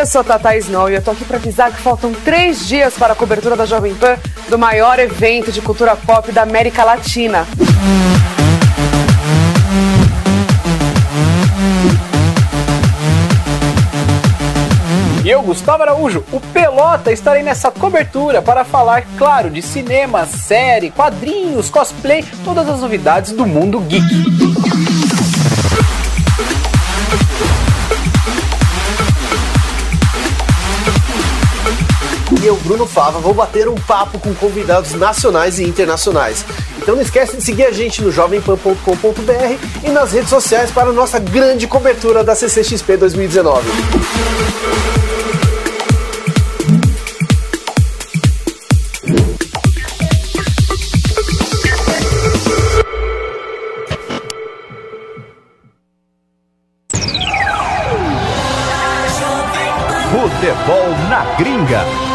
Eu sou Tata Snow e eu tô aqui pra avisar que faltam três dias para a cobertura da Jovem Pan do maior evento de cultura pop da América Latina. E eu, Gustavo Araújo, o Pelota, estarei nessa cobertura para falar, claro, de cinema, série, quadrinhos, cosplay, todas as novidades do mundo geek. E eu, Bruno Fava, vou bater um papo com convidados nacionais e internacionais. Então não esquece de seguir a gente no jovempan.com.br e nas redes sociais para a nossa grande cobertura da CCXP 2019. Futebol na gringa.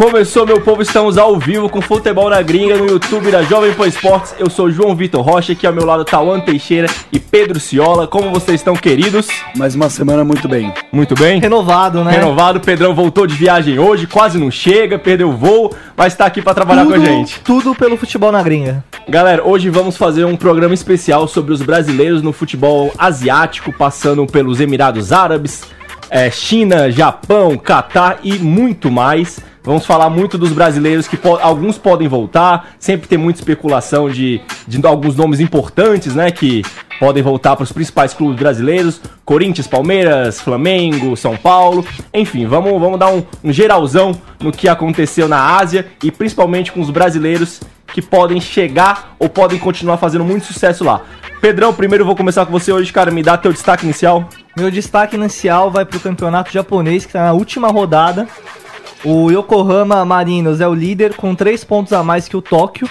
Começou, meu povo, estamos ao vivo com Futebol na Gringa no YouTube da Jovem Pan Esportes. Eu sou João Vitor Rocha, aqui ao meu lado Tauan Teixeira e Pedro Ciola. Como vocês estão, queridos? Mais uma semana muito bem. Muito bem? Renovado, né? Renovado, Pedrão voltou de viagem hoje, quase não chega, perdeu o voo, mas tá aqui pra trabalhar tudo, com a gente. Tudo pelo futebol na gringa. Galera, hoje vamos fazer um programa especial sobre os brasileiros no futebol asiático, passando pelos Emirados Árabes, eh, China, Japão, Catar e muito mais. Vamos falar muito dos brasileiros que po- alguns podem voltar, sempre tem muita especulação de, de alguns nomes importantes, né, que podem voltar para os principais clubes brasileiros, Corinthians, Palmeiras, Flamengo, São Paulo, enfim, vamos, vamos dar um, um geralzão no que aconteceu na Ásia e principalmente com os brasileiros que podem chegar ou podem continuar fazendo muito sucesso lá. Pedrão, primeiro eu vou começar com você hoje, cara, me dá teu destaque inicial. Meu destaque inicial vai pro campeonato japonês, que tá na última rodada. O Yokohama Marinos é o líder com 3 pontos a mais que o Tóquio.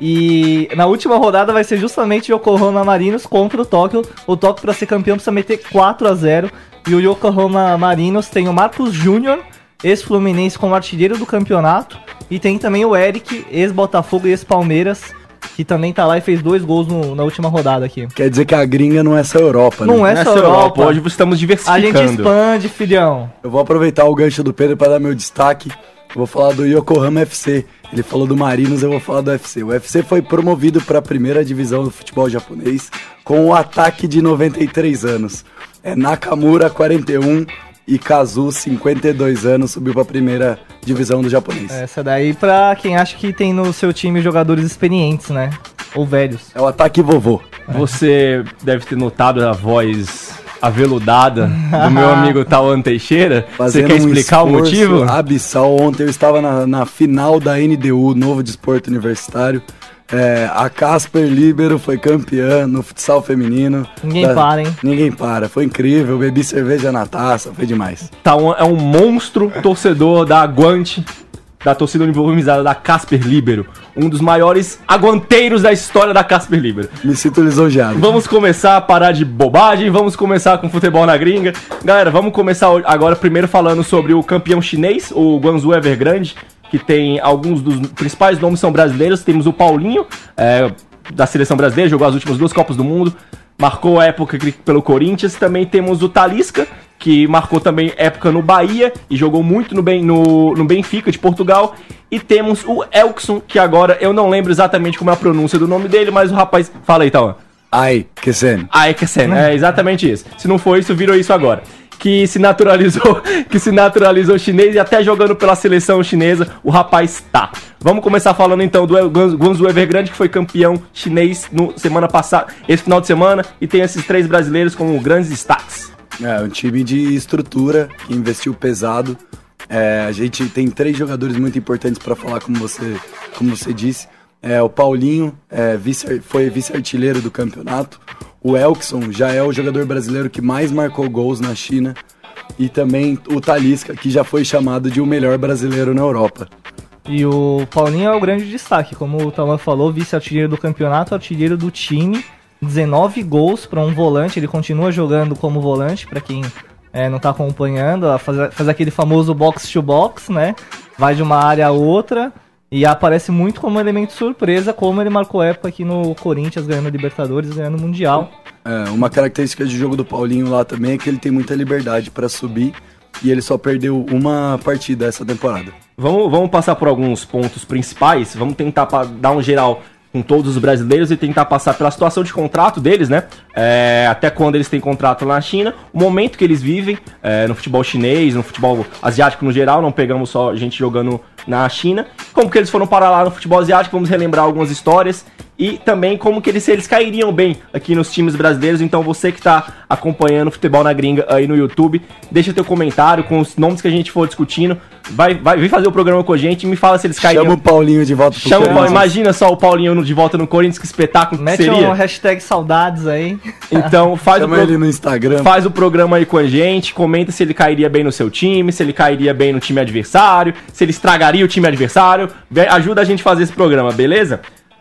E na última rodada vai ser justamente Yokohama Marinos contra o Tóquio. O Tóquio, para ser campeão, precisa meter 4 a 0 E o Yokohama Marinos tem o Marcos Júnior, ex-Fluminense como artilheiro do campeonato. E tem também o Eric, ex-Botafogo e ex-Palmeiras, que também tá lá e fez dois gols no- na última rodada aqui. Quer dizer que a gringa não é essa Europa, né? Não é Nessa só Europa. Hoje estamos A gente diversificando. expande, filhão. Eu vou aproveitar o gancho do Pedro para dar meu destaque. Eu vou falar do Yokohama FC. Ele falou do Marinos, eu vou falar do UFC. O UFC foi promovido para a primeira divisão do futebol japonês com o ataque de 93 anos. É Nakamura, 41 e Kazu, 52 anos, subiu para a primeira divisão do japonês. É. Essa daí pra quem acha que tem no seu time jogadores experientes, né? Ou velhos. o ataque vovô. Você deve ter notado a voz aveludada do meu amigo Tauan Teixeira. Você Fazendo quer um explicar o esforço motivo? Abissal. Ontem eu estava na, na final da NDU, Novo Desporto Universitário. É, a Casper Libero foi campeã no futsal feminino. Ninguém para, hein? Ninguém para. Foi incrível. Bebi cerveja na taça. Foi demais. Tauan é um monstro torcedor da Aguante, da torcida uniformizada da Casper Libero. Um dos maiores aguanteiros da história da Casper Libero. Me sinto lisonjeado. Vamos começar a parar de bobagem, vamos começar com futebol na gringa. Galera, vamos começar agora primeiro falando sobre o campeão chinês, o Guangzhou Evergrande, que tem alguns dos principais nomes são brasileiros. Temos o Paulinho, é, da seleção brasileira, jogou as últimas duas Copas do Mundo, marcou a época pelo Corinthians. Também temos o Talisca, que marcou também época no Bahia e jogou muito no, Ben- no, no Benfica de Portugal. E temos o Elkson, que agora eu não lembro exatamente como é a pronúncia do nome dele, mas o rapaz. Fala aí, Tauan. Ai, que sen. Que é, é exatamente isso. Se não for isso, virou isso agora. Que se naturalizou, que se naturalizou chinês e até jogando pela seleção chinesa, o rapaz tá. Vamos começar falando então do Guangzhou Evergrande, que foi campeão chinês no semana passada, esse final de semana, e tem esses três brasileiros como grandes destaques. É, um time de estrutura que investiu pesado. É, a gente tem três jogadores muito importantes para falar, como você, como você disse. É, o Paulinho é, vice- foi vice-artilheiro do campeonato. O Elkson já é o jogador brasileiro que mais marcou gols na China. E também o Talisca, que já foi chamado de o melhor brasileiro na Europa. E o Paulinho é o grande destaque, como o Talan falou, vice-artilheiro do campeonato, artilheiro do time, 19 gols para um volante, ele continua jogando como volante, para quem é, não tá acompanhando, faz, faz aquele famoso box to box, né? Vai de uma área a outra e aparece muito como elemento surpresa, como ele marcou época aqui no Corinthians, ganhando Libertadores, ganhando Mundial. É, uma característica de jogo do Paulinho lá também é que ele tem muita liberdade para subir e ele só perdeu uma partida essa temporada. Vamos, vamos passar por alguns pontos principais. Vamos tentar dar um geral com todos os brasileiros e tentar passar pela situação de contrato deles, né? É, até quando eles têm contrato na China, o momento que eles vivem é, no futebol chinês, no futebol asiático no geral, não pegamos só gente jogando na China. Como que eles foram parar lá no futebol asiático, vamos relembrar algumas histórias e também como que eles, eles cairiam bem aqui nos times brasileiros. Então você que está acompanhando o futebol na gringa aí no YouTube, deixa teu comentário com os nomes que a gente for discutindo. Vai, vai, vem fazer o programa com a gente e me fala se eles cairiam. Chama o Paulinho de volta pro Chama o Paulo, Corinthians. imagina só o Paulinho de volta no Corinthians, que espetáculo que Mete seria. um hashtag saudades aí. Então faz o, Chama pro- ele no Instagram. faz o programa aí com a gente, comenta se ele cairia bem no seu time, se ele cairia bem no time adversário, se ele estragaria o time adversário. Ajuda a gente a fazer esse programa, beleza?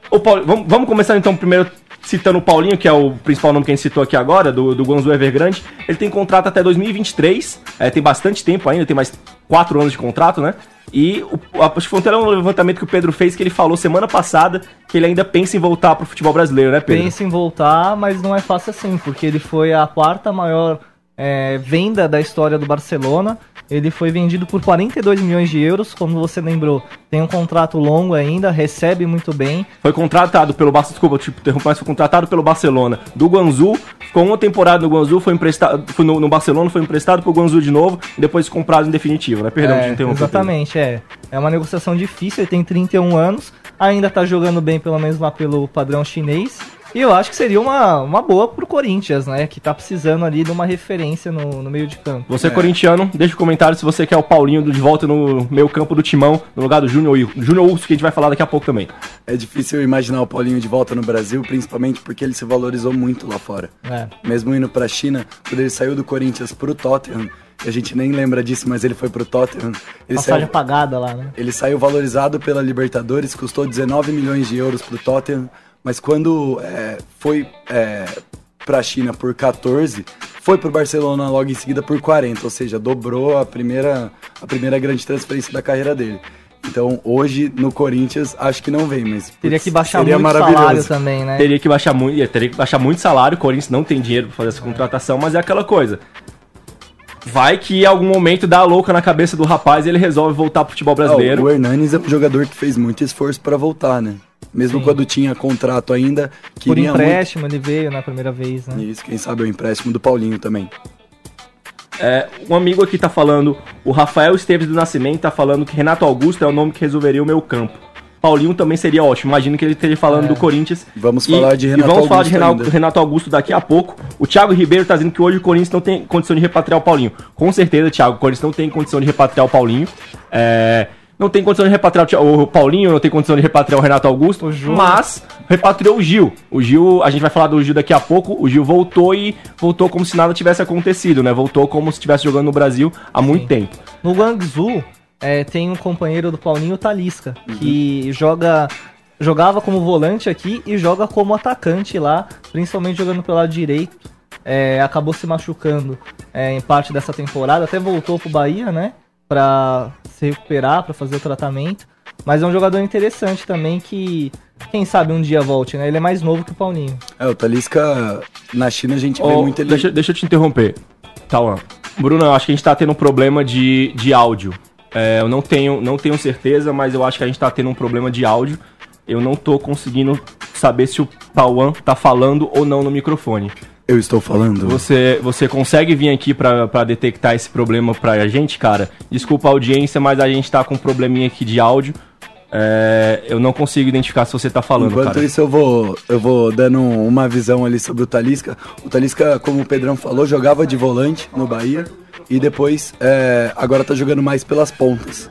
O Paulo- vamos, vamos começar então primeiro citando o Paulinho, que é o principal nome que a gente citou aqui agora, do, do Guangzhou Evergrande. Ele tem contrato até 2023, é, tem bastante tempo ainda, tem mais quatro anos de contrato, né? E o, acho que foi um levantamento que o Pedro fez, que ele falou semana passada que ele ainda pensa em voltar pro futebol brasileiro, né, Pedro? pensa em voltar, mas não é fácil assim, porque ele foi a quarta maior é, venda da história do Barcelona. Ele foi vendido por 42 milhões de euros, como você lembrou. Tem um contrato longo ainda, recebe muito bem. Foi contratado pelo Barcelona, desculpa, tipo, mas foi contratado pelo Barcelona do Guangzhou, ficou uma temporada no Guangzhou, foi emprestado, foi no, no Barcelona, foi emprestado pro Guangzhou de novo e depois comprado em definitivo, né? Perdão É, de interromper. Exatamente, é. É uma negociação difícil, ele tem 31 anos, ainda tá jogando bem, pelo menos lá pelo padrão chinês. E eu acho que seria uma, uma boa pro Corinthians, né? Que tá precisando ali de uma referência no, no meio de campo. Você é corintiano, deixa o comentário se você quer o Paulinho de volta no meio campo do Timão, no lugar do Júnior Júnior Urso, que a gente vai falar daqui a pouco também. É difícil imaginar o Paulinho de volta no Brasil, principalmente porque ele se valorizou muito lá fora. É. Mesmo indo pra China, quando ele saiu do Corinthians pro Tottenham, a gente nem lembra disso, mas ele foi pro Tottenham. Ele Passagem saiu, apagada lá, né? ele saiu valorizado pela Libertadores, custou 19 milhões de euros pro Tottenham, mas quando é, foi é, pra China por 14, foi pro Barcelona logo em seguida por 40, ou seja, dobrou a primeira, a primeira grande transferência da carreira dele. Então, hoje, no Corinthians, acho que não vem, mas... Teria que baixar seria muito salário também, né? Teria que baixar muito, ia, teria que baixar muito salário, o Corinthians não tem dinheiro pra fazer essa contratação, mas é aquela coisa. Vai que em algum momento dá a louca na cabeça do rapaz e ele resolve voltar pro futebol Ah, brasileiro. o Hernanes é um jogador que fez muito esforço pra voltar, né? Mesmo Sim. quando tinha contrato ainda, Por empréstimo ele veio na primeira vez, né? muito. Isso, quem sabe o empréstimo do Paulinho também. É, um amigo aqui tá falando, o Rafael Esteves do Nascimento tá falando que Renato Augusto é o nome que resolveria o meu campo. Paulinho também seria ótimo. Imagino que ele esteja falando É. do Corinthians. Vamos E- falar de e Renato vamos falar de Augusto Renato, Augusto daqui a pouco. O Thiago Ribeiro tá dizendo que hoje o Corinthians não tem condição de repatriar o Paulinho. Com certeza, Thiago, o Corinthians não tem condição de repatriar o Paulinho. É, não tem condição de repatriar o, Paulinho, não tem condição de repatriar o Renato Augusto, O mas repatriou o Gil. O Gil, a gente vai falar do Gil daqui a pouco. O Gil voltou e voltou como se nada tivesse acontecido, né? Voltou como se estivesse jogando no Brasil há muito Sim. tempo. No Guangzhou é, tem um companheiro do Paulinho, o Talisca, que joga jogava como volante aqui e joga como atacante lá, principalmente jogando pelo lado direito. É, acabou se machucando é, em parte dessa temporada, até voltou pro Bahia, né? Pra se recuperar, pra fazer o tratamento. Mas é um jogador interessante também que, quem sabe, um dia volte, né? Ele é mais novo que o Paulinho. É, o Talisca, na China a gente vê Ô, muito ele... deixa, deixa eu te interromper. Tauan. Bruno, eu acho que a gente tá tendo um problema de, de áudio. É, eu não tenho, não tenho certeza, mas eu acho que a gente tá tendo um problema de áudio. Eu não tô conseguindo saber se o Tauan tá falando ou não no microfone. Eu estou falando. Você, você consegue vir aqui pra, pra detectar esse problema pra gente, cara? Desculpa a audiência, mas a gente tá com um probleminha aqui de áudio. É, eu não consigo identificar se você tá falando, Enquanto cara. isso, eu vou, eu vou dando uma visão ali sobre o Talisca. O Talisca, como o Pedrão falou, jogava de volante no Bahia e depois é, agora tá jogando mais pelas pontas.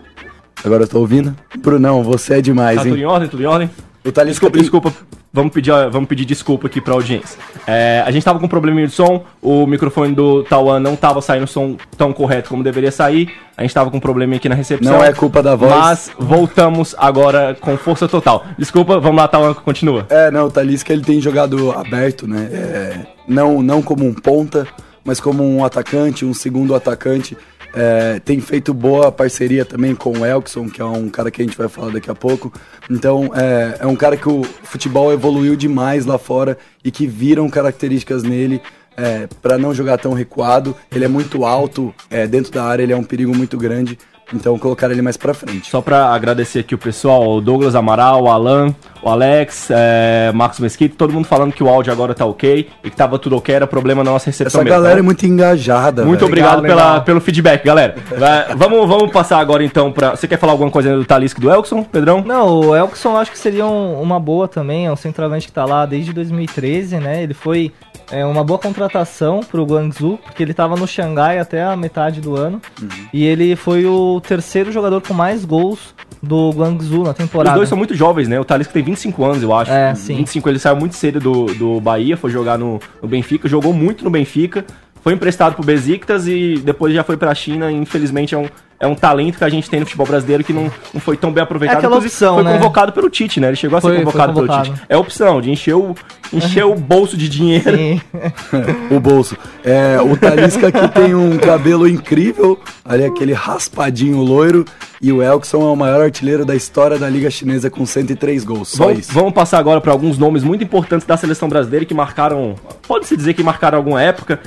Agora eu tô ouvindo? Brunão, você é demais, Tá tudo em hein? ordem? Tudo em ordem? O Talisca Desculpa, desculpa. Vamos pedir, vamos pedir desculpa aqui pra audiência. É, a gente tava com um probleminha de som, o microfone do Tauan não tava saindo som tão correto como deveria sair. A gente tava com um probleminha aqui na recepção. Não é culpa da voz. Mas voltamos agora com força total. Desculpa, vamos lá, Tauan, continua. É, não, o Talisca ele tem jogado aberto, né? É, não, não como um ponta, mas como um atacante, um segundo atacante. É, tem feito boa parceria também com o Elkson, que é um cara que a gente vai falar daqui a pouco. Então, é, é um cara que o futebol evoluiu demais lá fora e que viram características nele é, para não jogar tão recuado. Ele é muito alto, é, dentro da área ele é um perigo muito grande. Então, colocar ele mais pra frente. Só pra agradecer aqui o pessoal, o Douglas Amaral, o Alan, o Alex, é, Marcos Mesquita, todo mundo falando que o áudio agora tá ok e que tava tudo ok, era problema na nossa recepção Essa mesmo, galera tá? é muito engajada. Muito velho. obrigado Legal, pela, legal. pelo feedback, galera. Vai, vamos, vamos passar agora então pra. Você quer falar alguma coisa do Talisca e do Elkson, Pedrão? Não, o Elkson acho que seria um- uma boa também, é um centroavante que tá lá desde 2013, né? Ele foi é, uma boa contratação pro Guangzhou, porque ele tava no Xangai até a metade do ano. Uhum. E ele foi o terceiro jogador com mais gols do Guangzhou na Os temporada. dois são muito jovens, né? O Talisca tem 25 anos, eu acho. É, sim. 25, ele saiu muito cedo do, do Bahia, foi jogar no, no Benfica, jogou muito no Benfica, foi emprestado pro Besiktas e depois já foi pra China. e, Infelizmente é um, é um talento que a gente tem no futebol brasileiro que não, não foi tão bem aproveitado. É aquela opção, foi né? convocado pelo Tite, né? Ele chegou a ser Foi- foi convocado, pelo convocado. Tite. É a opção de encher o, encher o bolso de dinheiro. Sim. o bolso. É, o Talisca aqui tem um cabelo incrível, ali aquele raspadinho loiro, e o Elkson é o maior artilheiro da história da Liga Chinesa com 103 gols. Só Vamos, isso. vamos passar agora para alguns nomes muito importantes da seleção brasileira que marcaram, pode-se dizer que marcaram alguma época.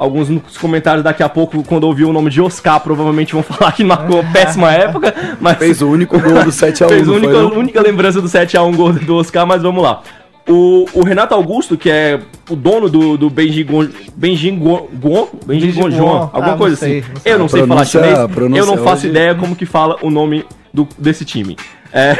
Alguns nos comentários daqui a pouco, quando ouvir o nome de Oscar, provavelmente vão falar que marcou uma péssima época. Mas Fez o único gol do 7x1. fez a única, foi, única lembrança do 7x1 gol do Oscar, mas vamos lá. O, o Renato Augusto, que é o dono do, do Beijing Gon- Beijing Gon- Gon- Gon. alguma Ah, coisa não sei, assim. não. Eu não sei falar chinês, a pronúncia eu não faço hoje- ideia como que fala o nome do, desse time. É,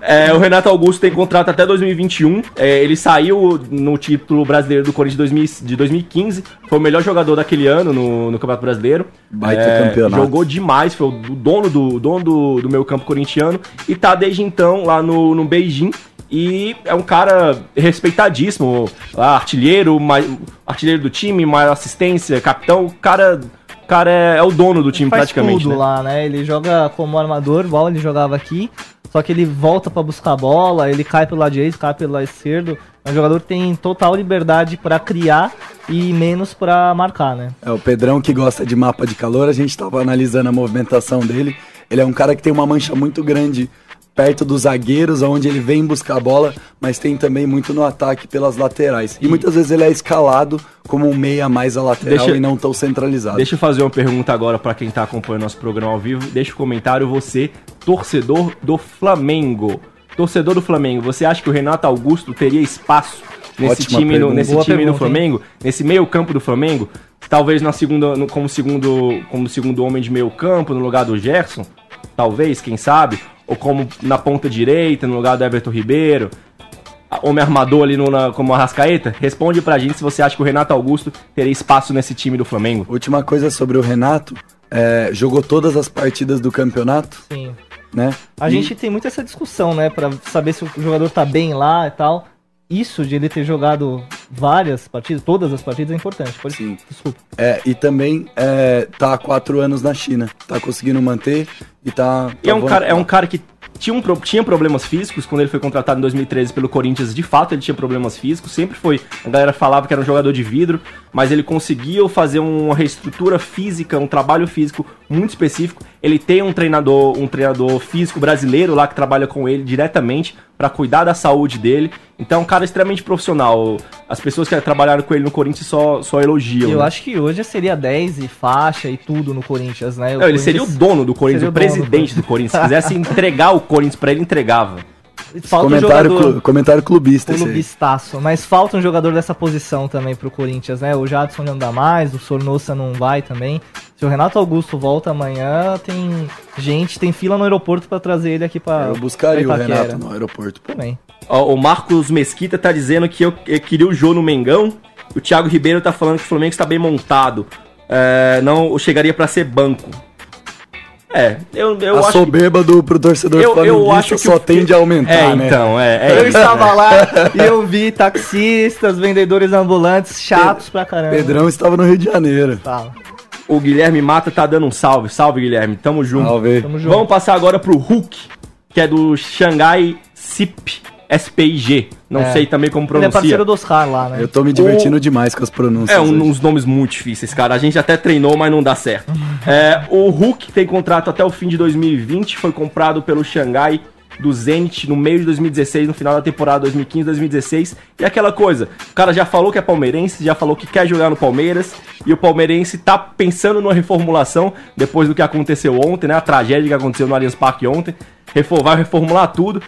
é, o Renato Augusto tem contrato até 2021. É, ele saiu no título brasileiro do Corinthians de 2000 de 2015. Foi o melhor jogador daquele ano no, no Campeonato Brasileiro. Baita É, campeonato. Jogou demais, foi o do- dono do, dono do, do meio campo corintiano. E tá desde então lá no, no Beijing. E é um cara respeitadíssimo, lá, artilheiro, mais, artilheiro do time, maior assistência, capitão. Cara, cara é, é o dono do time faz praticamente. tudo né? lá, né? Ele joga como armador, igual ele jogava aqui. Só que ele volta pra buscar a bola, ele cai pelo lado direito, cai pelo lado esquerdo. É um jogador que tem total liberdade pra criar e menos pra marcar, né? É o Pedrão que gosta de mapa de calor, a gente tava analisando a movimentação dele. Ele é um cara que tem uma mancha muito grande perto dos zagueiros, onde ele vem buscar a bola, mas tem também muito no ataque pelas laterais. E muitas vezes ele é escalado como um meia mais a lateral Deixa- e não tão centralizado. Deixa eu fazer uma pergunta agora pra quem tá acompanhando nosso programa ao vivo. Deixa o comentário, você, torcedor do Flamengo. Torcedor do Flamengo, você acha que o Renato Augusto teria espaço nesse Ótima time, no, nesse Boa time do pergunta, Flamengo? Nesse meio campo do Flamengo? Talvez na segunda, no- como, segundo, como segundo homem de meio campo, no lugar do Gerson? Talvez, quem sabe? Ou como na ponta direita, no lugar do Everton Ribeiro? Homem armador ali no, na, como Arrascaeta? Responde pra gente se você acha que o Renato Augusto teria espaço nesse time do Flamengo. Última coisa sobre o Renato, é, jogou todas as partidas do campeonato, Sim. né? A E- gente tem muito essa discussão, né? Pra saber se o jogador tá bem lá e tal. Isso de ele ter jogado várias partidas, todas as partidas, é importante. Pode... Sim. Desculpa. É, e também é, tá há quatro anos na China. Tá conseguindo manter e tá. E é um, tá cara, é um cara que tinha, um, tinha problemas físicos quando ele foi contratado em 2013 pelo Corinthians. De fato, ele tinha problemas físicos. Sempre foi. A galera falava que era um jogador de vidro, mas ele conseguiu fazer uma reestrutura física, um trabalho físico muito específico. Ele tem um treinador, um treinador físico brasileiro lá que trabalha com ele diretamente para cuidar da saúde dele. Então, é um cara extremamente profissional. As pessoas que trabalharam com ele no Corinthians só, só elogiam. Eu né? acho que hoje seria 10 e faixa e tudo no Corinthians, né? O Não, ele seria o Corinthians- dono do Corinthians, seria o o dono do presidente do Corinthians. Se quisesse entregar o Corinthians pra ele, entregava. falta um Comentário, jogador. clu- comentário clubista. Clubistaço. Mas falta um jogador dessa posição também pro Corinthians, né? O Jadson não dá mais, o Sornosa não vai também. Se o Renato Augusto volta amanhã, tem gente, tem fila no aeroporto pra trazer ele aqui pra. Eu buscaria o pra Itaquera. Renato no aeroporto. Também. Ó, o Marcos Mesquita tá dizendo que eu, eu queria o Jô no Mengão. O Thiago Ribeiro tá falando que o Flamengo está bem montado. É, não chegaria pra ser banco. É, eu, eu a acho. soberba do, pro torcedor eu, eu acho que só o- tende a aumentar, É, né? então, é. é Eu isso. estava lá e eu vi taxistas, vendedores ambulantes chatos pra caramba. Pedrão estava no Rio de Janeiro. Fala. O Guilherme Mata tá dando um salve. Salve, Guilherme. Tamo junto. Salve. Tamo junto. Vamos passar agora pro Hulk, que é do Xangai SIP SPIG. Não É. sei também como Ele é pronuncia. parceiro do Oscar lá, né? Eu tô me divertindo demais com as pronúncias. É, um- uns nomes muito difíceis, cara. A gente até treinou, mas não dá certo. É, o Hulk tem contrato até o fim de 2020, foi comprado pelo Xangai do Zenit no meio de 2016, no final da temporada 2015-2016. E aquela coisa, o cara já falou que é palmeirense, já falou que quer jogar no Palmeiras, e o palmeirense tá pensando numa reformulação depois do que aconteceu ontem, né? A tragédia que aconteceu no Allianz Parque ontem. Refor- vai reformular tudo.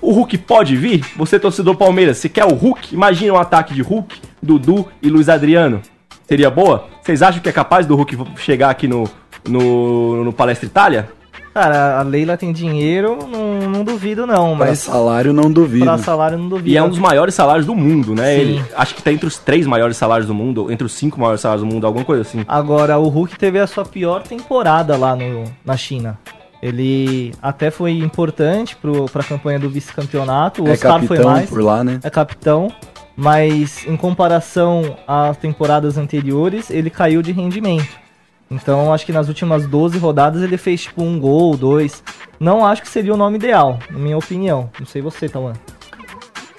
O Hulk pode vir? Você, torcedor Palmeiras, você quer o Hulk? Imagina um ataque de Hulk, Dudu e Luiz Adriano. Seria boa? Vocês acham que é capaz do Hulk chegar aqui no, no, no Palestra Itália? Cara, a Leila tem dinheiro, não, não duvido não, Pra mas salário não duvido. pra salário não duvido. E é um dos maiores salários do mundo, né? Sim. Ele acho que tá entre os três maiores salários do mundo, entre os cinco maiores salários do mundo, alguma coisa assim. Agora, o Hulk teve a sua pior temporada lá no, na China. Ele até foi importante pro, pra campanha do vice-campeonato. O É Oscar foi mais. por lá, né? É capitão. Mas em comparação às temporadas anteriores, ele caiu de rendimento. Então acho que nas últimas 12 rodadas ele fez tipo um gol, dois. Não acho que seria o nome ideal, na minha opinião. Não sei você, Tauan.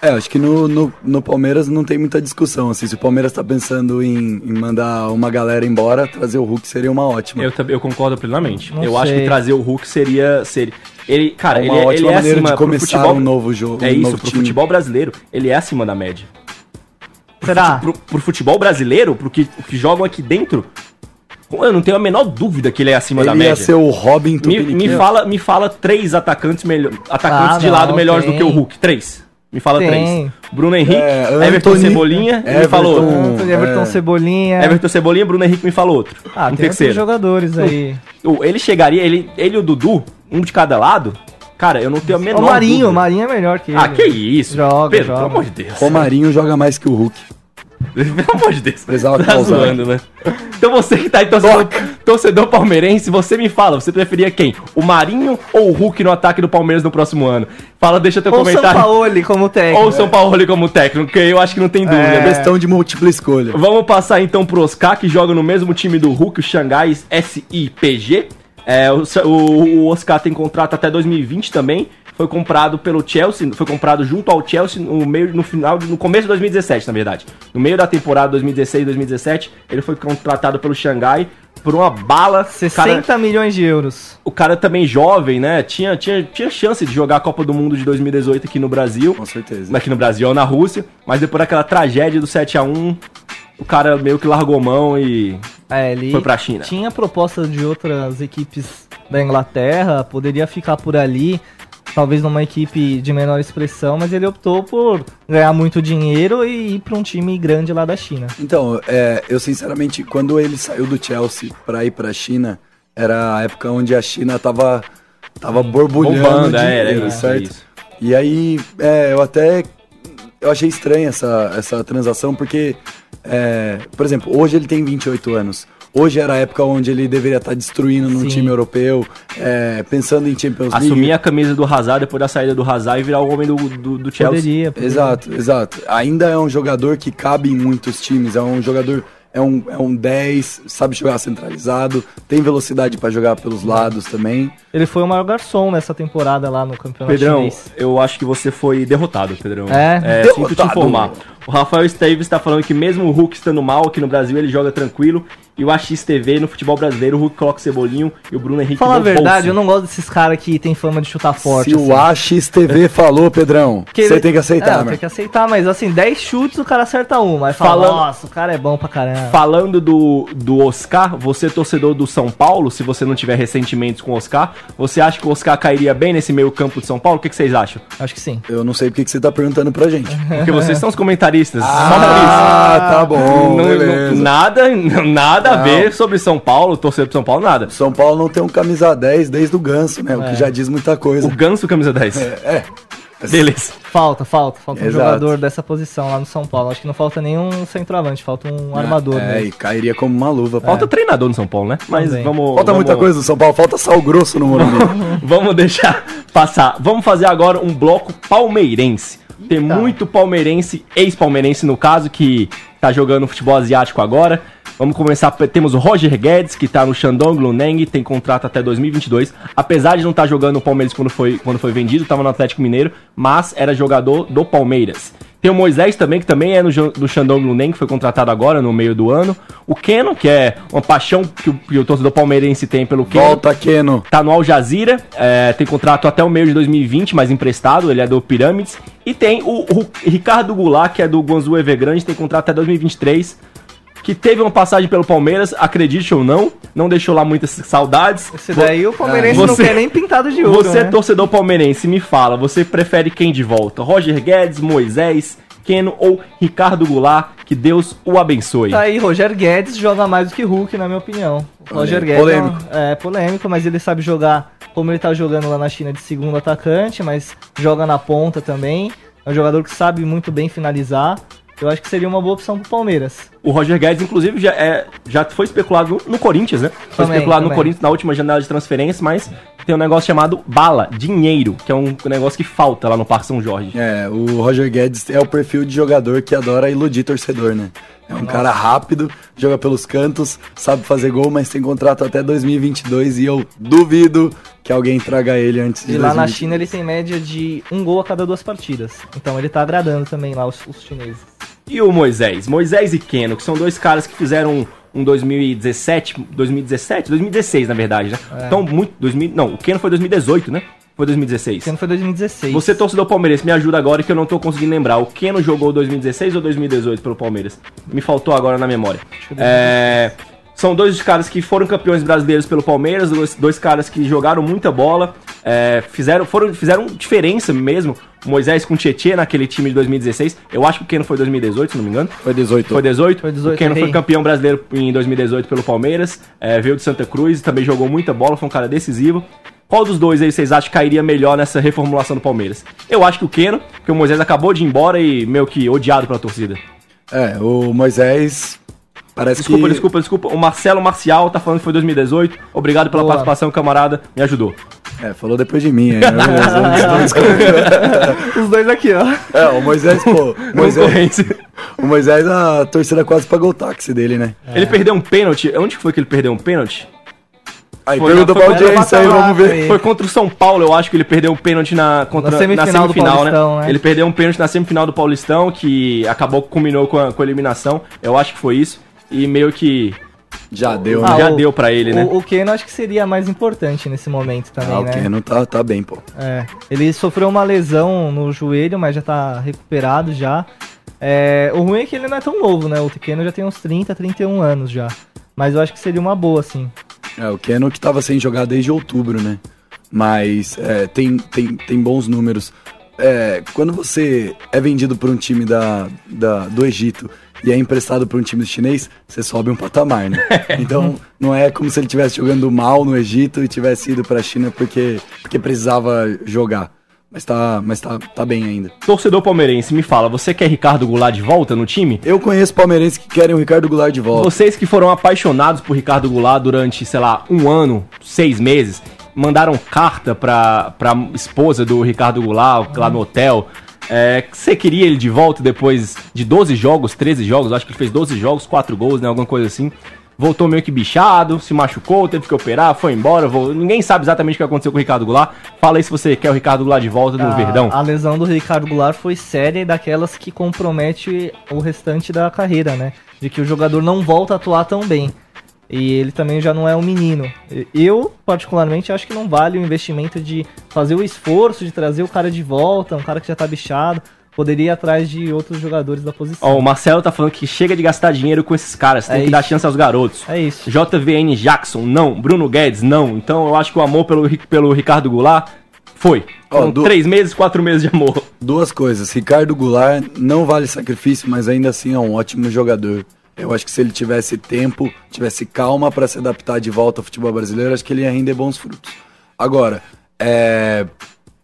É, acho que no, no, no Palmeiras não tem muita discussão. Assim, se o Palmeiras tá pensando em, em mandar uma galera embora, trazer o Hulk seria uma ótima. Eu, também- eu concordo plenamente. Não eu acho sei. que trazer o Hulk seria. seria ele, cara, É ele, uma é- ele ótima é maneira acima de pro começar futebol. um novo jogo. É um isso, novo pro time. futebol brasileiro, ele é acima da média. Será? Pro, pro futebol brasileiro, pro que, o que jogam aqui dentro, eu não tenho a menor dúvida que ele é acima da Ele ia média. ser o Robin Me, me fala, me fala três atacantes, melhor, atacantes Ah, de lado não, melhores do que o Hulk. Três. Me fala Tem. três. Bruno Henrique, É, Everton Anthony, Cebolinha, me Everton. falou outro. Anthony, Everton é. Cebolinha. Everton Cebolinha, Bruno Henrique me falou outro. Ah, um tem terceiro. jogadores aí. O- Ele chegaria, ele, ele e o Dudu, um de cada lado. Cara, eu não tenho a menor O Marinho, dúvida. o Marinho é melhor que ele. Ah, que isso? Joga, Pedro, joga. pelo amor de Deus. Romarinho joga mais que o Hulk. Pelo amor de Deus. Precisava Tá causar. zoando, né? Então você que tá aí torcedor, torcedor palmeirense, você me fala, você preferia quem? O Marinho ou o Hulk no ataque do Palmeiras no próximo ano? Fala, deixa teu Ou o São comentário. Paulo como técnico. Ou o São Paulo como técnico, que eu acho que não tem dúvida. É questão de múltipla escolha. Vamos passar então pro Oscar, que joga no mesmo time do Hulk, o Xangai SIPG. É, o, o, o Oscar tem contrato até 2020 também. Foi comprado pelo Chelsea, foi comprado junto ao Chelsea no meio, no final, no começo de 2017, na verdade. No meio da temporada 2016-2017, ele foi contratado pelo Xangai por uma bala. 60 Cara, milhões de euros. o cara também jovem, né? Tinha, tinha, tinha chance de jogar a Copa do Mundo de 2018 aqui no Brasil Com certeza. aqui no Brasil ou na Rússia, mas depois daquela tragédia do 7 a 1 o cara meio que largou mão e É, ele foi pra China. tinha proposta de outras equipes da Inglaterra, poderia ficar por ali, talvez numa equipe de menor expressão, mas ele optou por ganhar muito dinheiro e ir pra um time grande lá da China. Então, é, eu sinceramente, quando ele saiu do Chelsea pra ir pra China, era a época onde a China tava, tava borbulhando Bombando, é, dinheiro, era certo? isso. E aí, é, eu até eu achei estranha essa, essa transação, porque, é, por exemplo, hoje ele tem 28 anos. Hoje era a época onde ele deveria estar destruindo num Sim. time europeu, é, pensando em Champions League. Assumir a camisa do Hazard depois da saída do Hazard e virar o homem do, do, do Chelsea. Poderia, poderia. Exato, exato. Ainda é um jogador que cabe em muitos times. É um jogador, é um, é um 10, sabe jogar centralizado, tem velocidade pra jogar pelos lados também. Ele foi o maior garçom nessa temporada lá no campeonato Pedrão, chinês. eu acho que você foi derrotado, Pedrão. É? sinto te Derrotado. informar. O Rafael Esteves tá falando que mesmo o Hulk estando mal aqui no Brasil, ele joga tranquilo. E o AXTV no futebol brasileiro, o Hulk coloca o Cebolinho e o Bruno Henrique Fala a verdade, bolso. eu não gosto desses caras que tem fama de chutar forte. Se assim. o AXTV falou, Pedrão, você ele- tem que aceitar, é, tem que aceitar, mas assim, 10 chutes o cara acerta uma. Aí fala, Falando- nossa, o cara é bom pra caramba. Falando do, do Oscar, você torcedor do São Paulo, se você não tiver ressentimentos com o Oscar, você acha que o Oscar cairia bem nesse meio campo de São Paulo? O que, que vocês acham? Acho que sim. Eu não sei porque que você tá perguntando pra gente. Porque vocês são os comentaristas. Ah, tá bom, Não- não- nada, nada a Não. ver sobre São Paulo, torcer pro São Paulo, nada. São Paulo não tem um camisa 10 desde o Ganso, né? O que já diz muita coisa. O Ganso camisa 10. É. Beleza. Falta, falta. Falta um Exato. jogador dessa posição lá no São Paulo. Acho que não falta nenhum centroavante, falta um armador. É, mesmo. e cairia como uma luva. Falta treinador no São Paulo, né? Mas Também. vamos. Falta vamos- muita coisa no São Paulo, falta sal grosso no Morumbi. Vamos deixar passar. Vamos fazer agora um bloco palmeirense. Tem muito palmeirense, ex-palmeirense no caso, que tá jogando futebol asiático agora. Vamos começar. Temos o Roger Guedes, que tá no Shandong Luneng, tem contrato até 2022. Apesar de não estar jogando no Palmeiras quando foi, quando foi vendido, tava no Atlético Mineiro, mas era jogador do Palmeiras. Tem o Moisés também, que também é no, do Shandong Luneng, que foi contratado agora, no meio do ano. O Keno, que é uma paixão que o, que o torcedor palmeirense tem pelo Keno. Volta, Keno. Tá no Al Jazeera, é, tem contrato até o meio de 2020, mas emprestado, ele é do Pirâmides. E tem o, o Ricardo Goulart, que é do Guangzhou Evergrande, tem contrato até 2023, que teve uma passagem pelo Palmeiras, acredite ou não, não deixou lá muitas saudades. Esse daí o palmeirense Você- não quer nem pintado de ouro, Você, né? torcedor palmeirense, me fala, você prefere quem de volta? Roger Guedes, Moisés, Keno ou Ricardo Goulart? Que Deus o abençoe. Tá aí, Roger Guedes joga mais do que Hulk, na minha opinião. Roger Guedes Polêmico. É, é polêmico, mas ele sabe jogar como ele tá jogando lá na China de segundo atacante, mas joga na ponta também. É um jogador que sabe muito bem finalizar. Eu acho que seria uma boa opção pro Palmeiras. O Roger Guedes, inclusive, já, é, já foi especulado no, no Corinthians, né? Foi Também, especulado no também. Corinthians na última janela de transferência, mas tem um negócio chamado bala, dinheiro, que é um negócio que falta lá no Parque São Jorge. É, o Roger Guedes é o perfil de jogador que adora iludir torcedor, né? É um cara rápido, joga pelos cantos, sabe fazer gol, mas tem contrato até 2022 e eu duvido que alguém traga ele antes de E lá na 2022. China ele tem média de um gol a cada duas partidas. Então ele tá agradando também lá os, os chineses. E o Moisés? Moisés e Keno, que são dois caras que fizeram um, um 2017, 2017, 2016, na verdade, né? É. Então, muito. 2000, não, o Keno foi 2018, né? Foi 2016. Esse ano foi 2016. Você, torcedor palmeirense, me ajuda agora que eu não tô conseguindo lembrar. O Keno jogou 2016 ou 2018 pelo Palmeiras? Me faltou agora na memória. É, são dois caras que foram campeões brasileiros pelo Palmeiras, dois, dois caras que jogaram muita bola, é, fizeram, foram, fizeram diferença mesmo. O Moisés com o Tietê naquele time de 2016. Eu acho que o Keno foi 2018, se não me engano. Foi 18. Foi 18? Foi 18, o Keno foi campeão brasileiro em 2018 pelo Palmeiras. é, veio de Santa Cruz, também jogou muita bola, foi um cara decisivo. Qual dos dois aí vocês acham que cairia melhor nessa reformulação do Palmeiras? Eu acho que o Keno, porque o Moisés acabou de ir embora e meio que odiado pela torcida. É, o Moisés parece Desculpa, que... desculpa, desculpa. O Marcelo Marcial tá falando que foi 2018. Obrigado pela Boa. participação, camarada. Me ajudou. É, falou depois de mim, aí, né? Beleza. Os dois aqui, ó. É, o Moisés, pô, o Moisés, o Moisés, a torcida quase pagou o táxi dele, né? Ele perdeu um pênalti. Onde que foi que ele perdeu um pênalti? Aí Foi- pergunta foi pra contra audiência aí, vamos ver. hein? Foi contra o São Paulo, eu acho que ele perdeu um pênalti na, contra, Na semifinal do Paulistão, né? Ele perdeu um pênalti na semifinal do Paulistão, que acabou, culminou com a, com a eliminação. Eu acho que foi isso. E meio que Já deu, Ah, né? já o- deu pra ele, né? O, o Keno acho que seria mais importante nesse momento também, Ah, o né? Keno tá, tá bem, pô. É, ele sofreu uma lesão no joelho, mas já tá recuperado já. É, o ruim é que ele não é tão novo, né? O Keno já tem uns 30, 31 anos já. Mas eu acho que seria uma boa, assim. É, o Keno que tava sem jogar desde outubro, né? Mas é, tem, tem, tem bons números. É, quando você é vendido por um time da, da, do Egito e é emprestado para um time chinês, você sobe um patamar, né? Então, não é como se ele estivesse jogando mal no Egito e tivesse ido para a China porque, porque precisava jogar. Mas tá, mas tá, tá bem ainda. Torcedor palmeirense, me fala, você quer Ricardo Goulart de volta no time? Eu conheço palmeirenses que querem o Ricardo Goulart de volta. Vocês que foram apaixonados por Ricardo Goulart durante, sei lá, um ano, seis meses, mandaram carta pra, pra esposa do Ricardo Goulart lá no hotel. É, você queria ele de volta depois de 12 jogos, 13 jogos, acho que ele fez 12 jogos, 4 gols, né? Alguma coisa assim. voltou meio que bichado, se machucou, teve que operar, foi embora, ninguém sabe exatamente o que aconteceu com o Ricardo Goulart. Fala aí se você quer o Ricardo Goulart de volta no A- Verdão. A lesão do Ricardo Goulart foi séria e daquelas que compromete o restante da carreira, né? De que o jogador não volta a atuar tão bem. E ele também já não é um menino. Eu, particularmente, acho que não vale o investimento de fazer o esforço de trazer o cara de volta, um cara que já tá bichado. Poderia ir atrás de outros jogadores da posição. Ó, o Marcelo tá falando que chega de gastar dinheiro com esses caras, tem É que dar isso. chance aos garotos. É isso. JVN Jackson, não. Bruno Guedes, não. Então eu acho que o amor pelo, pelo Ricardo Goulart foi. Ó, do- três meses, quatro meses de amor. Duas coisas. Ricardo Goulart não vale sacrifício, mas ainda assim é um ótimo jogador. Eu acho que se ele tivesse tempo, tivesse calma para se adaptar de volta ao futebol brasileiro, acho que ele ia render bons frutos. Agora, é,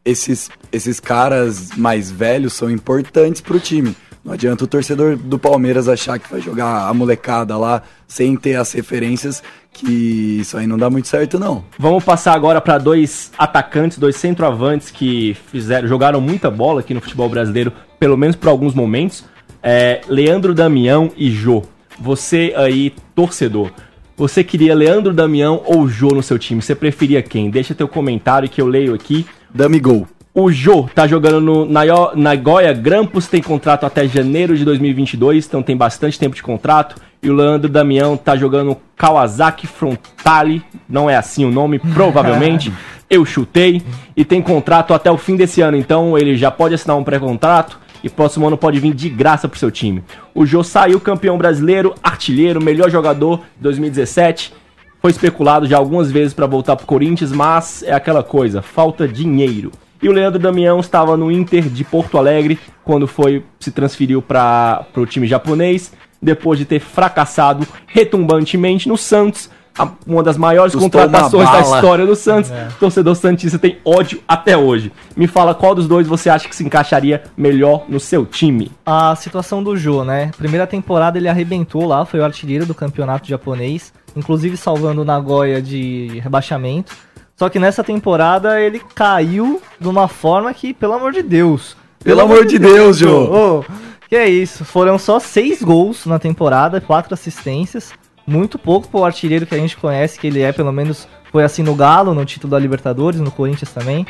esses, esses caras mais velhos são importantes pro time. Não adianta o torcedor do Palmeiras achar que vai jogar a molecada lá sem ter as referências, que isso aí não dá muito certo, não. Vamos passar agora para dois atacantes, dois centroavantes que fizeram, jogaram muita bola aqui no futebol brasileiro, pelo menos por alguns momentos. É, Leandro Damião e Jô. Você aí, torcedor, você queria Leandro Damião ou Jô no seu time? Você preferia quem? Deixa teu comentário que eu leio aqui. Dame gol. O Jô tá jogando no Nagoya Grampus, tem contrato até janeiro de 2022, então tem bastante tempo de contrato. E o Leandro Damião tá jogando Kawasaki Frontale, não é assim o nome, provavelmente. Eu chutei. E tem contrato até o fim desse ano, então ele já pode assinar um pré-contrato. E próximo ano pode vir de graça pro seu time. O Jô saiu campeão brasileiro, artilheiro, melhor jogador de 2017. Foi especulado já algumas vezes para voltar pro Corinthians, mas é aquela coisa, falta dinheiro. E o Leandro Damião estava no Inter de Porto Alegre quando foi se transferiu para o time japonês, depois de ter fracassado retumbantemente no Santos, a- uma das maiores Custou contratações da história do Santos. Torcedor santista tem ódio até hoje. Me fala qual dos dois você acha que se encaixaria melhor no seu time? a situação do Jô, né? Primeira temporada ele arrebentou lá, foi o artilheiro do campeonato japonês, inclusive salvando o Nagoya de rebaixamento. Só que nessa temporada ele caiu de uma forma que, pelo amor de Deus. Pelo amor de Deus, Jô. Ô, que é isso? Foram só seis gols na temporada, quatro assistências. Muito pouco pro artilheiro que a gente conhece, que ele é, pelo menos, foi assim no Galo, no título da Libertadores, no Corinthians também,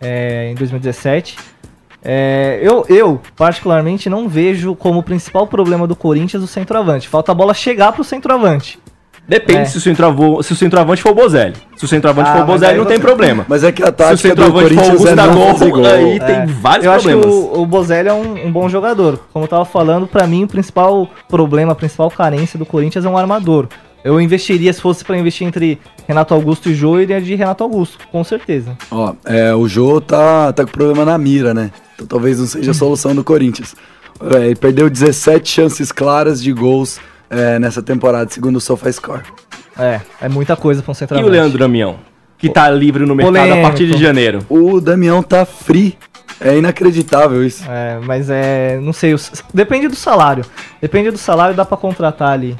é, em 2017. É, eu, eu, particularmente, não vejo como principal problema do Corinthians o centroavante. Falta a bola chegar pro centroavante. Depende É. se, o centroavô, se o centroavante for o Bozelli. Se o centroavante Ah, for o Bozelli, não você- tem problema. Mas é que a Se o tática do centroavante for o Corinthians é não fazer Gustavo, gol. aí É. tem vários eu acho problemas. que o, o Bozelli é um, um bom jogador. Como eu tava falando, pra mim o principal problema, a principal carência do Corinthians é um armador. Eu investiria, se fosse pra investir entre Renato Augusto e Jô, iria de Renato Augusto, com certeza. Ó, é, o Jô tá, tá com problema na mira, né? Então talvez não seja a solução do Corinthians. É, ele perdeu 17 chances claras de gols é, nessa temporada, segundo o SofaScore. É, é muita coisa pra um E centroavante. o Leandro Damião? Que tá livre no mercado a Polêmico. partir de janeiro. O Damião tá free. É inacreditável isso. É, mas é, não sei, depende do salário. Depende do salário, dá pra contratar ali.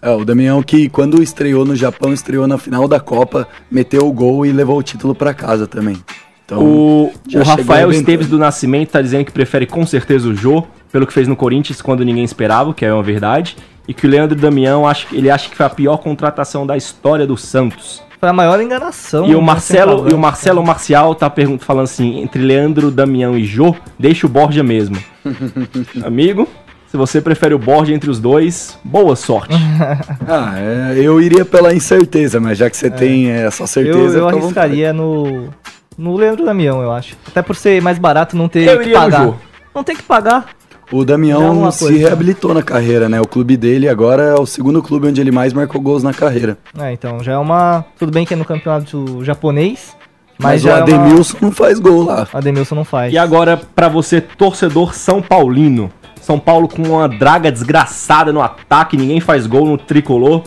É, o Damião que quando estreou no Japão, estreou na final da Copa, meteu o gol e levou o título pra casa também. Então, O, o Rafael. Esteves do Nascimento tá dizendo que prefere com certeza o Jô, pelo que fez no Corinthians quando ninguém esperava, que é uma verdade. E que o Leandro Damião, acha, que- ele acha que foi a pior contratação da história do Santos. Foi a maior enganação. E o do Marcelo, e o Marcelo Marcial tá perguntando, falando assim, entre Leandro, Damião e Jô, deixa o Borja mesmo. Amigo, se você prefere o Borja entre os dois, boa sorte. ah, é, eu iria pela incerteza, mas já que você tem essa certeza, Eu, eu arriscaria no, no Leandro Damião, eu acho. Até por ser mais barato não ter Eu que iria no pagar. Jô. Não tem que pagar. O Damião se coisa. reabilitou na carreira, né? O clube dele agora é o segundo clube onde ele mais marcou gols na carreira. É, então, já é uma. Tudo bem que é no campeonato japonês, Mas, mas, o já é uma- Ademilson não faz gol lá. Ademilson não faz. E agora, pra você, torcedor São Paulino. São Paulo com uma draga desgraçada no ataque, ninguém faz gol no tricolor.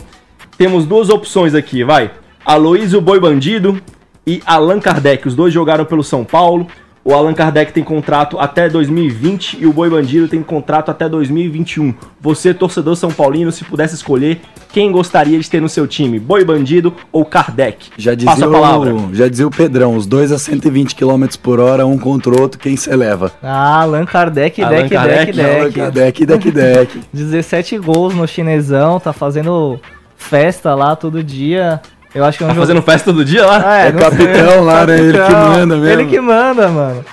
Temos duas opções aqui, vai. Aloysio Boi Bandido e Allan Kardec. Os dois jogaram pelo São Paulo. O Allan Kardec tem contrato até 2020 e o Boi Bandido tem contrato até 2021. Você, torcedor São Paulino, se pudesse escolher, quem gostaria de ter no seu time? Boi Bandido ou Kardec? Já Passa dizia, a palavra. o, já dizia o Pedrão, os dois a 120 km por hora, um contra o outro, quem se eleva? Ah, Allan Kardec, Allan deck, Kardec, deck, Allan. Kardec, deck, deck. 17 gols no chinesão, tá fazendo festa lá todo dia. Eu acho que é um Tá jogo- fazendo festa todo dia lá? Ah, É sei. capitão lá, né? Ele que manda mesmo. Ele que manda, mano.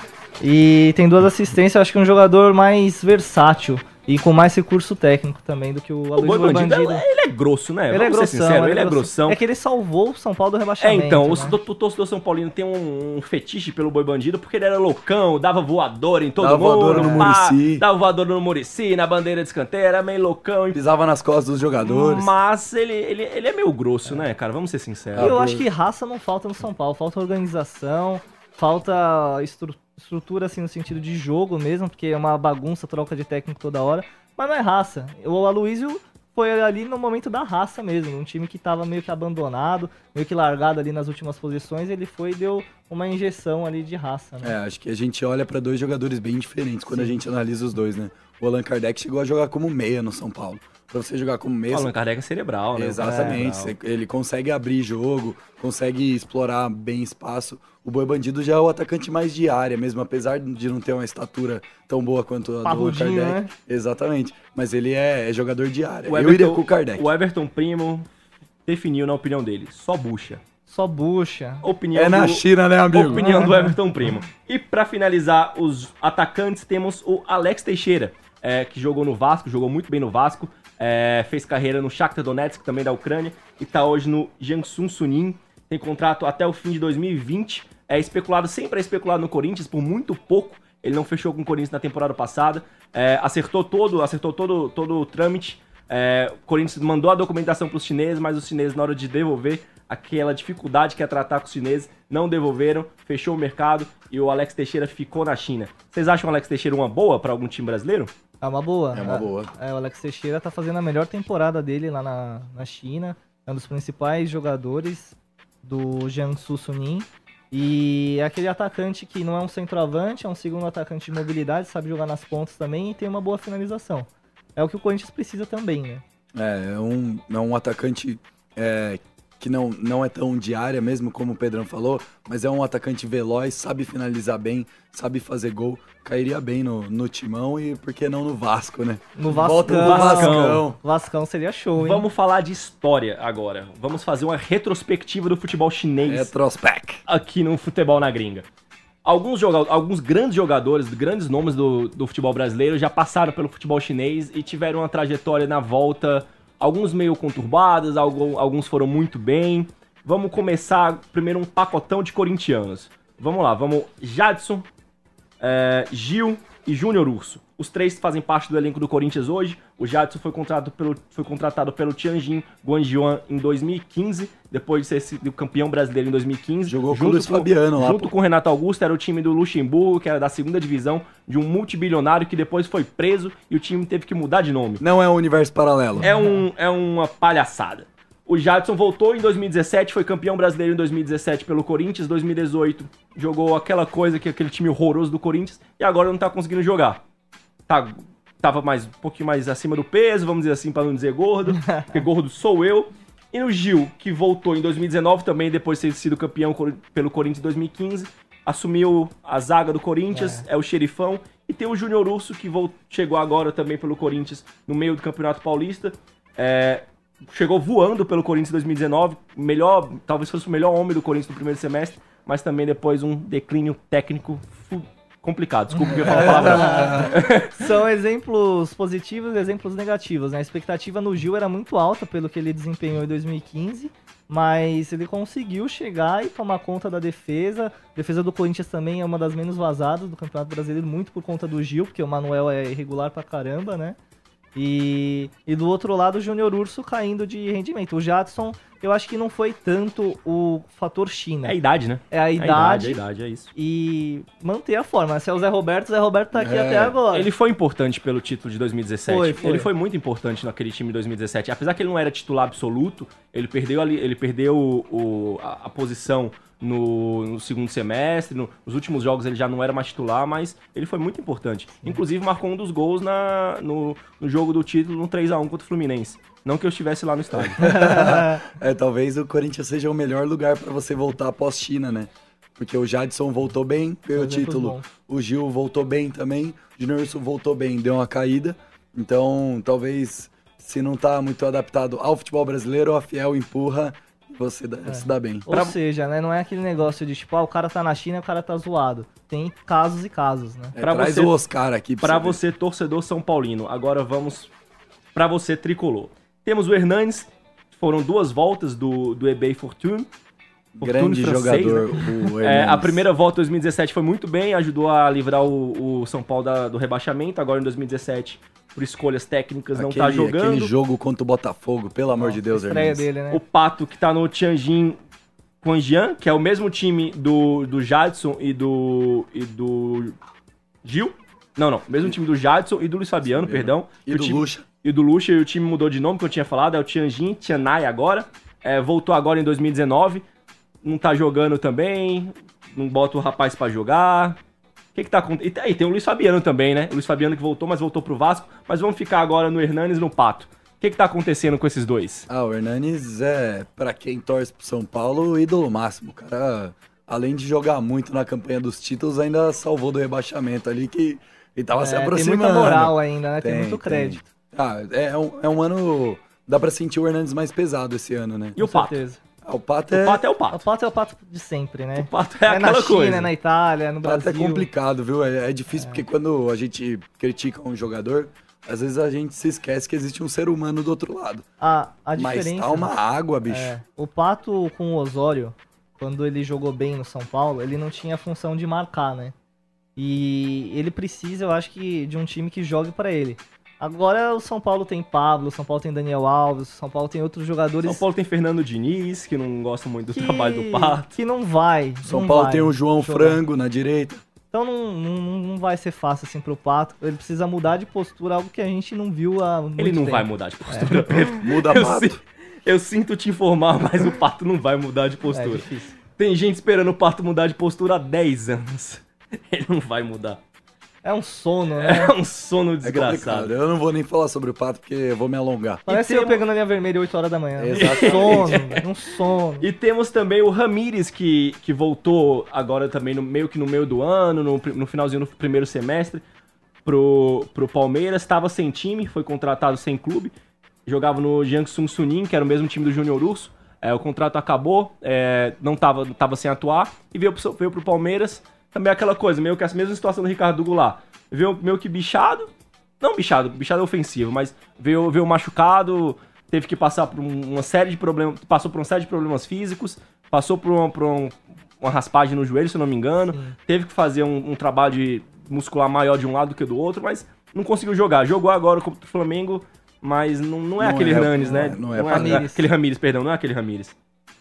E tem duas assistências, eu acho que é um jogador mais versátil e com mais recurso técnico também do que o O Aloysio Boi Boi Bandido, Bandido. ele é grosso, né? Ele é Vamos ser grossão, sinceros, ele é grossão. É que ele salvou o São Paulo do É, rebaixamento. então, o, né? o torcedor São Paulino tem um, um fetiche pelo Boi Bandido porque ele era loucão, dava voadora em todo Dava mundo. voadora no pá, Muricy. Dava voadora no Murici, na bandeira de escanteio, era meio loucão. e- Pisava nas costas dos jogadores. Mas ele, ele, ele é meio grosso, né, cara? Vamos ser E sinceros. eu acho que raça não falta no São Paulo, falta organização, falta estru- estrutura assim no sentido de jogo mesmo, porque é uma bagunça, troca de técnico toda hora, mas não é raça. O Aloysio foi ali no momento da raça mesmo, um time que tava meio que abandonado, meio que largado ali nas últimas posições, ele foi e deu uma injeção ali de raça, né? É, acho que a gente olha pra dois jogadores bem diferentes quando a gente analisa os dois, né? O Allan Kardec chegou a jogar como meia no São Paulo. Pra você jogar como meia, Allan Kardec é cerebral, né? Exatamente. Cerebral. Você- Ele consegue abrir jogo, consegue explorar bem espaço. O Boi Bandido já é o atacante mais de área mesmo, apesar de não ter uma estatura tão boa quanto a do Kardec. né? Exatamente. Mas ele é, é jogador de área. O Eu iria com o Kardec. O Everton Primo definiu na opinião dele, só bucha. Só bucha. Opinião É na do- China, né, amigo? Opinião do Everton Primo. E pra finalizar os atacantes, temos o Alex Teixeira, é, que jogou no Vasco, jogou muito bem no Vasco, é, fez carreira no Shakhtar Donetsk, também da Ucrânia, e tá hoje no Jiangsu Suning. Tem contrato até o fim de 2020. É especulado, sempre é especulado no Corinthians, por muito pouco. Ele não fechou com o Corinthians na temporada passada. É, acertou todo, acertou todo, todo o trâmite. É, o Corinthians mandou a documentação para os chineses, mas os chineses, na hora de devolver, aquela dificuldade que é tratar com os chineses, não devolveram, fechou o mercado e o Alex Teixeira ficou na China. Vocês acham o Alex Teixeira uma boa para algum time brasileiro? É uma boa. É uma boa. É, o Alex Teixeira tá fazendo a melhor temporada dele lá na, na China. É um dos principais jogadores do Jiangsu Suning. E é aquele atacante que não é um centroavante, é um segundo atacante de mobilidade, sabe jogar nas pontas também e tem uma boa finalização. É o que o Corinthians precisa também, né? É, é um, é um atacante é, que não, não é tão de área mesmo, como o Pedrão falou, mas é um atacante veloz, sabe finalizar bem, sabe fazer gol, cairia bem no, no timão e por que não no Vasco, né? No Volta Vascão. no Vascão. Vascão seria show, hein? Vamos falar de história agora. Vamos fazer uma retrospectiva do futebol chinês Retrospect. aqui no Futebol na Gringa. Alguns, joga alguns grandes jogadores, grandes nomes do, do futebol brasileiro já passaram pelo futebol chinês e tiveram uma trajetória na volta, alguns meio conturbadas, algum- alguns foram muito bem. Vamos começar primeiro um pacotão de corintianos. Vamos lá, vamos Jadson, é, Gil e Júnior Urso. Os três fazem parte do elenco do Corinthians hoje. O Jadson foi contratado pelo, foi contratado pelo Tianjin Guangzhouan em 2015, depois de ser sido campeão brasileiro em 2015. Jogou com o Luiz Fabiano lá, Junto pô. com o Renato Augusto, era o time do Luxemburgo, que era da segunda divisão, de um multibilionário que depois foi preso e o time teve que mudar de nome. Não é um universo paralelo. É, um, é uma palhaçada. O Jadson voltou em 2017, foi campeão brasileiro em 2017 pelo Corinthians, 2018 jogou aquela coisa que aquele time horroroso do Corinthians e agora não tá conseguindo jogar. Tá, tava mais um pouquinho mais acima do peso, vamos dizer assim, pra não dizer gordo, porque gordo sou eu. E no Gil, que voltou em 2019 também, depois de ter sido campeão pelo Corinthians em 2015, assumiu a zaga do Corinthians, é, o xerifão. E tem o Júnior Urso, que vol- chegou agora também pelo Corinthians no meio do Campeonato Paulista. É, chegou voando pelo Corinthians em 2019, melhor, talvez fosse o melhor homem do Corinthians no primeiro semestre, mas também depois um declínio técnico complicado. Desculpa que eu falo palavrão. São exemplos positivos e exemplos negativos. né? A expectativa no Gil era muito alta pelo que ele desempenhou em 2015, mas ele conseguiu chegar e tomar conta da defesa. A defesa do Corinthians também é uma das menos vazadas do Campeonato Brasileiro, muito por conta do Gil, porque o Manuel é irregular pra caramba, né? E, e do outro lado, o Júnior Urso caindo de rendimento. O Jadson, eu acho que não foi tanto o fator China. É a idade, né? É a É idade, a idade, é isso. e manter a forma. Se é o Zé Roberto, o Zé Roberto tá aqui É, até agora. Ele foi importante pelo título de 2017. Foi, foi. Ele foi muito importante naquele time de 2017. Apesar que ele não era titular absoluto, ele perdeu ali, ele perdeu o, o- a, a posição no, no segundo semestre. no- nos últimos jogos ele já não era mais titular, mas ele foi muito importante. Inclusive marcou um dos gols na, no, no jogo do título no 3x1 contra o Fluminense. Não que eu estivesse lá no estádio. É, talvez o Corinthians seja o melhor lugar pra você voltar após China, né? Porque o Jadson voltou bem, ganhou o título. O Gil voltou bem também. O Junior Urso voltou bem, deu uma caída. Então, talvez se não tá muito adaptado ao futebol brasileiro, a Fiel empurra você dá- É. se dá bem. Ou seja, né, não é aquele negócio de tipo, ah, o cara tá na China e o cara tá zoado. Tem casos e casos, né? É, pra traz você- o Oscar aqui Pra ver. você, torcedor São Paulino. Agora vamos pra você, tricolor. Temos o Hernanes, foram duas voltas do, do eBay Fortune. Fortune Grande francês, jogador, né? o É, a Hernandes. primeira volta, 2017, foi muito bem, ajudou a livrar o, o São Paulo da- do rebaixamento. Agora, em 2017, por escolhas técnicas, não tá Aquele- jogando. Aquele jogo contra o Botafogo, pelo amor de Deus, Estreia dele, né? O Pato, que tá no Tianjin Quanjian, que é o mesmo time do, do Jadson e do, e do Gil. Não, não. Mesmo time do Jadson e do Luiz Fabiano, perdão. E o do time, Lucha. E do Lucha, e o time mudou de nome, que eu tinha falado, é o Tianjin, Tianai agora. É, voltou agora em 2019. Não tá jogando também. Não bota o rapaz pra jogar. O que que tá acontecendo? E aí, tem o Luiz Fabiano também, né? O Luiz Fabiano que voltou, mas voltou pro Vasco. Mas vamos ficar agora no Hernanes e no Pato. O que que tá acontecendo com esses dois? Ah, o Hernanes é, pra quem torce pro São Paulo, o ídolo máximo. O cara, além de jogar muito na campanha dos títulos, ainda salvou do rebaixamento ali que ele tava se É, tem aproximando. muita moral ainda, né? Tem, muito crédito. Ah, é, um, é um ano. Dá pra sentir o Hernandes mais pesado esse ano, né? E o Com Pato? certeza. O Pato O é. Pato é o O Pato. pato é o pato de sempre, né? O Pato é, É na aquela China, coisa. é na Itália, no O Pato é Brasil. complicado, viu? É, é difícil porque quando a gente critica um jogador, às vezes a gente se esquece que existe um ser humano do outro lado. A, a Mas diferença... tá uma água, bicho. É, o Pato com o Osório, quando ele jogou bem no São Paulo, ele não tinha a função de marcar, né? E ele precisa, eu acho que, de um time que jogue pra ele. Agora o São Paulo tem Pablo, o São Paulo tem Daniel Alves, o São Paulo tem outros jogadores São Paulo tem Fernando Diniz, que não gosta muito do que, trabalho do Pato. que não vai. São não Paulo vai tem o João jogar. Frango na direita. Então não, não, não vai ser fácil assim pro Pato. Ele precisa mudar de postura, algo que a gente não viu há muito Ele não tempo. vai mudar de postura. Muda eu, Pato. si- eu sinto te informar, mas o Pato não vai mudar de É postura. difícil. Tem gente esperando o Pato mudar de postura há 10 anos. Ele não vai mudar. É um sono, né? É um sono É desgraçado. Eu não vou nem falar sobre o Pato porque eu vou me alongar. Parece eu pegando a linha vermelha 8 horas da manhã. Exatamente. Um sono, um sono. E temos também o Ramires, que, que voltou agora também no meio que no meio do ano, no, no finalzinho do primeiro semestre, pro, pro Palmeiras. Estava sem time, foi contratado sem clube. Jogava no Jiangsu Suning, que era o mesmo time do Júnior Urso. É, o contrato acabou, é, não tava, tava sem atuar, e veio pro, veio pro Palmeiras. Também aquela coisa, meio que a mesma situação do Ricardo Goulart. Veio meio que bichado, não bichado, bichado é ofensivo, mas veio, veio machucado, teve que passar por um- uma série de problemas, passou por uma série de problemas físicos, passou por, uma, por um- uma raspagem no joelho, se eu não me engano, teve que fazer um, um trabalho de muscular maior de um lado do que do outro, mas não conseguiu jogar. Jogou agora contra o Flamengo, mas não, não é Não aquele é, não né? é, não é Ramires. aquele Ramires, perdão, não é aquele Ramires.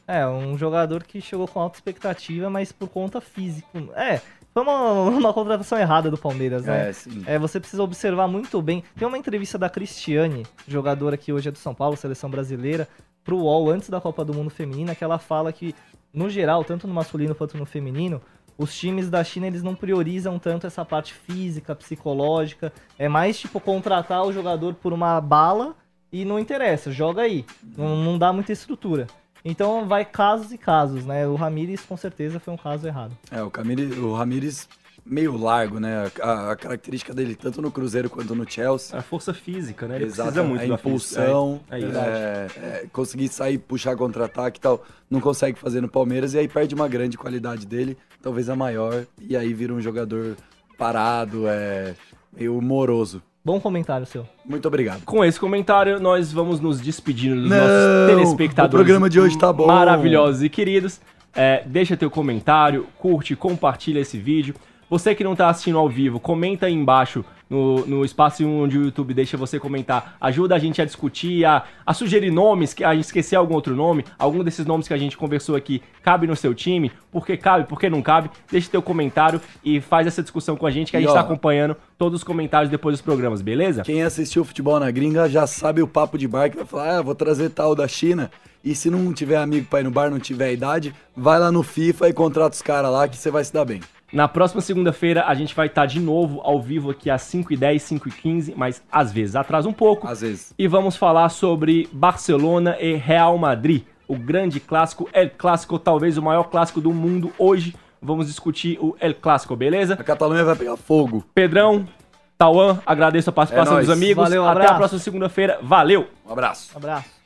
É, um jogador que chegou com alta expectativa, mas por conta física. É, foi uma, uma contratação errada do Palmeiras, né? É, sim. É, você precisa observar muito bem. Tem uma entrevista da Cristiane, jogadora que hoje é do São Paulo, seleção brasileira, pro UOL antes da Copa do Mundo Feminina, que ela fala que, no geral, tanto no masculino quanto no feminino, os times da China eles não priorizam tanto essa parte física, psicológica. É mais tipo contratar o jogador por uma bala e não interessa, joga aí. Não, não dá muita estrutura. Então vai casos e casos, né? O Ramires com certeza foi um caso errado. É, o, Camille, o Ramires meio largo, né? A, a característica dele, tanto no Cruzeiro quanto no Chelsea. A força física, né? Ele Exato, precisa muito a da impulsão, física. É, é é, é, conseguir sair, puxar contra-ataque e tal, não consegue fazer no Palmeiras e aí perde uma grande qualidade dele, talvez a maior, e aí vira um jogador parado, é, meio moroso. Bom comentário seu. Muito obrigado. Com esse comentário, nós vamos nos despedindo dos Não, nossos telespectadores. o programa de hoje tá bom. Maravilhosos e queridos. É, deixa teu comentário, curte, compartilha esse vídeo. Você que não tá assistindo ao vivo, comenta aí embaixo no, no espaço onde o YouTube deixa você comentar. Ajuda a gente a discutir, a, a sugerir nomes, que a gente esquecer algum outro nome. Algum desses nomes que a gente conversou aqui cabe no seu time? Por que cabe? Por que não cabe? Deixa teu comentário e faz essa discussão com a gente que a gente ó, tá acompanhando todos os comentários depois dos programas, beleza? Quem assistiu futebol na gringa já sabe o papo de bar que vai falar, ah, vou trazer tal da China. E se não tiver amigo pra ir no bar, não tiver idade, vai lá no FIFA e contrata os caras lá que você vai se dar bem. Na próxima segunda-feira a gente vai estar de novo ao vivo aqui às 5h10, 5h15, mas às vezes atrasa um pouco. Às vezes. E vamos falar sobre Barcelona e Real Madrid, o grande clássico, El Clássico, talvez o maior clássico do mundo hoje. Vamos discutir o El Clássico, beleza? A Catalunha vai pegar fogo. Pedrão, Tauan, agradeço a participação É dos amigos. Valeu, um Até a próxima segunda-feira. Valeu! Um abraço. Abraço.